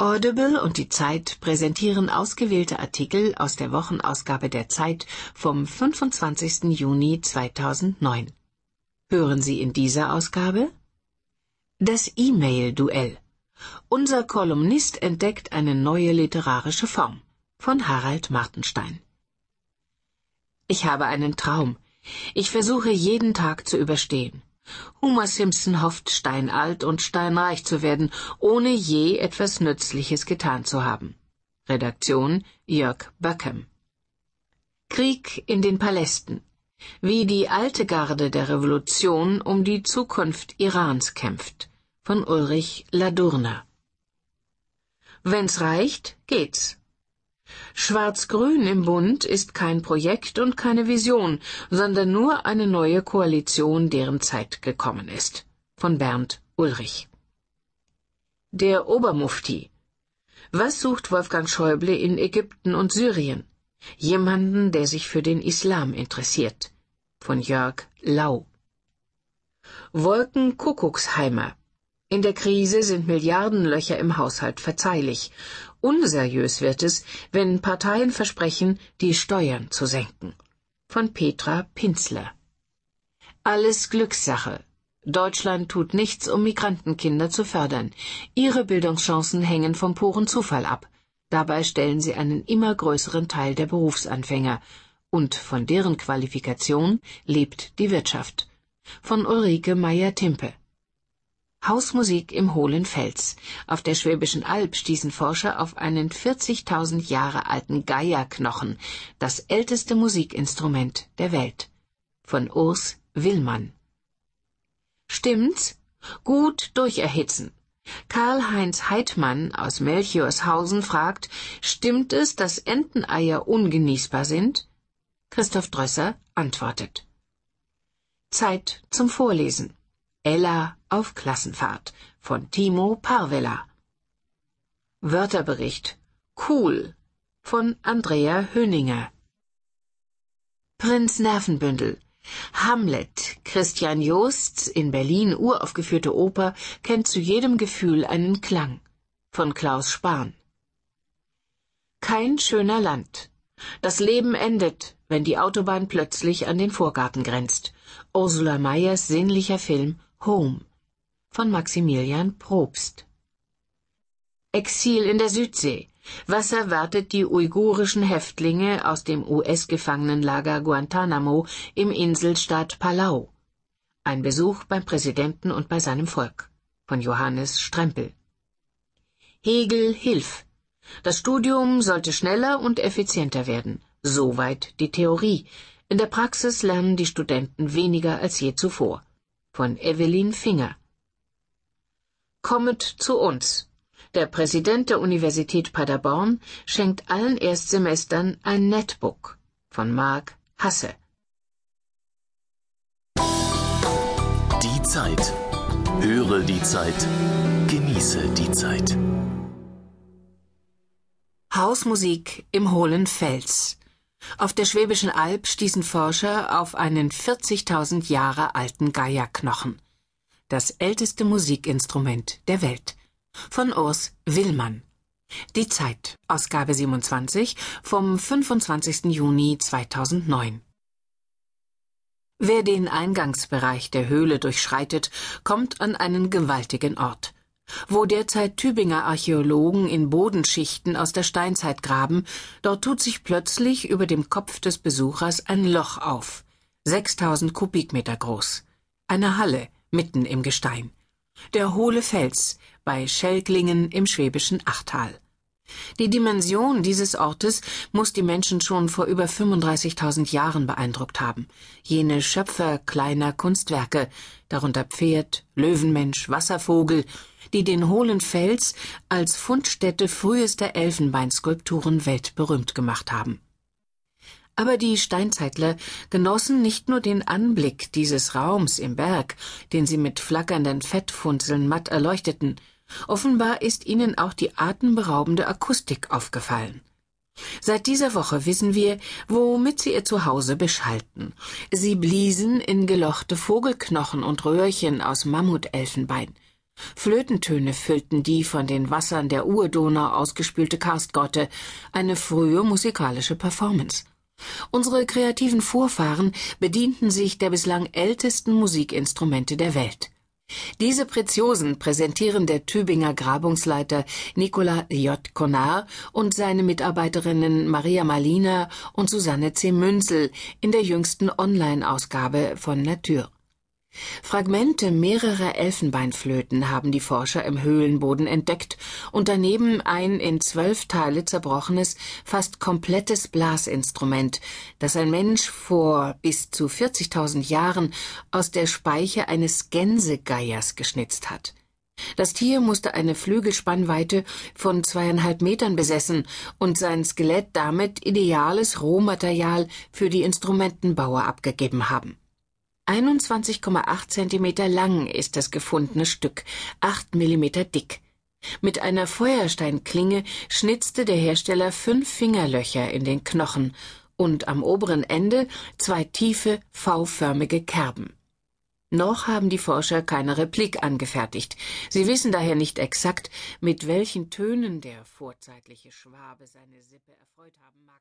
Audible und die Zeit präsentieren ausgewählte Artikel aus der Wochenausgabe der Zeit vom 25. Juni 2009. Hören Sie in dieser Ausgabe Das E-Mail-Duell. Unser Kolumnist entdeckt eine neue literarische Form von Harald Martenstein. Ich habe einen Traum. Ich versuche jeden Tag zu überstehen. Homer Simpson hofft, steinalt und steinreich zu werden, ohne je etwas Nützliches getan zu haben. Redaktion Jörg Böckem. Krieg in den Palästen. Wie die alte Garde der Revolution um die Zukunft Irans kämpft. Von Ulrich Ladurner. Wenn's reicht, geht's. Schwarz-Grün im Bund ist kein Projekt und keine Vision, sondern nur eine neue Koalition, deren Zeit gekommen ist. Von Bernd Ulrich. Der Obermufti. Was sucht Wolfgang Schäuble in Ägypten und Syrien? Jemanden, der sich für den Islam interessiert. Von Jörg Lau. Wolkenkuckucksheimer. In der Krise sind Milliardenlöcher im Haushalt verzeihlich. Unseriös wird es, wenn Parteien versprechen, die Steuern zu senken. Von Petra Pinzler. Alles Glückssache. Deutschland tut nichts, um Migrantenkinder zu fördern. Ihre Bildungschancen hängen vom puren Zufall ab. Dabei stellen sie einen immer größeren Teil der Berufsanfänger. Und von deren Qualifikation lebt die Wirtschaft. Von Ulrike Meyer-Timpe. Hausmusik im hohlen Fels. Auf der Schwäbischen Alb stießen Forscher auf einen 40.000 Jahre alten Geierknochen, das älteste Musikinstrument der Welt. Von Urs Willmann. Stimmt's? Gut durcherhitzen. Karl-Heinz Heidmann aus Melchiorshausen fragt, stimmt es, dass Enteneier ungenießbar sind? Christoph Drösser antwortet. Zeit zum Vorlesen. Ella auf Klassenfahrt von Timo Parvella. Wörterbericht Cool von Andrea Höninger. Prinz Nervenbündel Hamlet, Christian Josts in Berlin uraufgeführte Oper, kennt zu jedem Gefühl einen Klang. Von Klaus Spahn. Kein schöner Land. Das Leben endet, wenn die Autobahn plötzlich an den Vorgarten grenzt. Ursula Meyers sinnlicher Film Home von Maximilian Probst. Exil in der Südsee. Was erwartet die uigurischen Häftlinge aus dem US-Gefangenenlager Guantanamo im Inselstaat Palau? Ein Besuch beim Präsidenten und bei seinem Volk. Von Johannes Strempel. Hegel Hilf. Das Studium sollte schneller und effizienter werden. Soweit die Theorie. In der Praxis lernen die Studenten weniger als je zuvor. Von Evelyn Finger. Kommet zu uns. Der Präsident der Universität Paderborn schenkt allen Erstsemestern ein Netbook von Marc Hasse. Die Zeit. Höre die Zeit. Genieße die Zeit. Hausmusik im hohlen Fels. Auf der Schwäbischen Alb stießen Forscher auf einen 40.000 Jahre alten Geierknochen das älteste Musikinstrument der Welt. Von Urs Willmann. Die Zeit, Ausgabe 27 vom 25. Juni 2009. Wer den Eingangsbereich der Höhle durchschreitet, kommt an einen gewaltigen Ort. Wo derzeit Tübinger Archäologen in Bodenschichten aus der Steinzeit graben, dort tut sich plötzlich über dem Kopf des Besuchers ein Loch auf, 6000 Kubikmeter groß. Eine Halle, mitten im Gestein. Der hohle Fels bei Schelklingen im schwäbischen Achtal. Die Dimension dieses Ortes muss die Menschen schon vor über 35.000 Jahren beeindruckt haben. Jene Schöpfer kleiner Kunstwerke, darunter Pferd, Löwenmensch, Wasservogel, die den hohlen Fels als Fundstätte frühester Elfenbeinskulpturen weltberühmt gemacht haben. Aber die Steinzeitler genossen nicht nur den Anblick dieses Raums im Berg, den sie mit flackernden Fettfunzeln matt erleuchteten, offenbar ist ihnen auch die atemberaubende Akustik aufgefallen. Seit dieser Woche wissen wir, womit sie ihr Zuhause beschalten. Sie bliesen in gelochte Vogelknochen und Röhrchen aus Mammutelfenbein. Flötentöne füllten die von den Wassern der Urdonau ausgespülte Karstgrotte, eine frühe musikalische Performance. Unsere kreativen Vorfahren bedienten sich der bislang ältesten Musikinstrumente der Welt. Diese Preziosen präsentieren der Tübinger Grabungsleiter Nicolas J. Conard und seine Mitarbeiterinnen Maria Malina und Susanne C. Münzel in der jüngsten Online-Ausgabe von Nature. Fragmente mehrerer Elfenbeinflöten haben die Forscher im Höhlenboden entdeckt und daneben ein in zwölf Teile zerbrochenes, fast komplettes Blasinstrument, das ein Mensch vor bis zu 40.000 Jahren aus der Speiche eines Gänsegeiers geschnitzt hat. Das Tier musste eine Flügelspannweite von zweieinhalb Metern besessen und sein Skelett damit ideales Rohmaterial für die Instrumentenbauer abgegeben haben. 21,8 Zentimeter lang ist das gefundene Stück, 8 Millimeter dick. Mit einer Feuersteinklinge schnitzte der Hersteller fünf Fingerlöcher in den Knochen und am oberen Ende zwei tiefe, V-förmige Kerben. Noch haben die Forscher keine Replik angefertigt. Sie wissen daher nicht exakt, mit welchen Tönen der vorzeitliche Schwabe seine Sippe erfreut haben mag.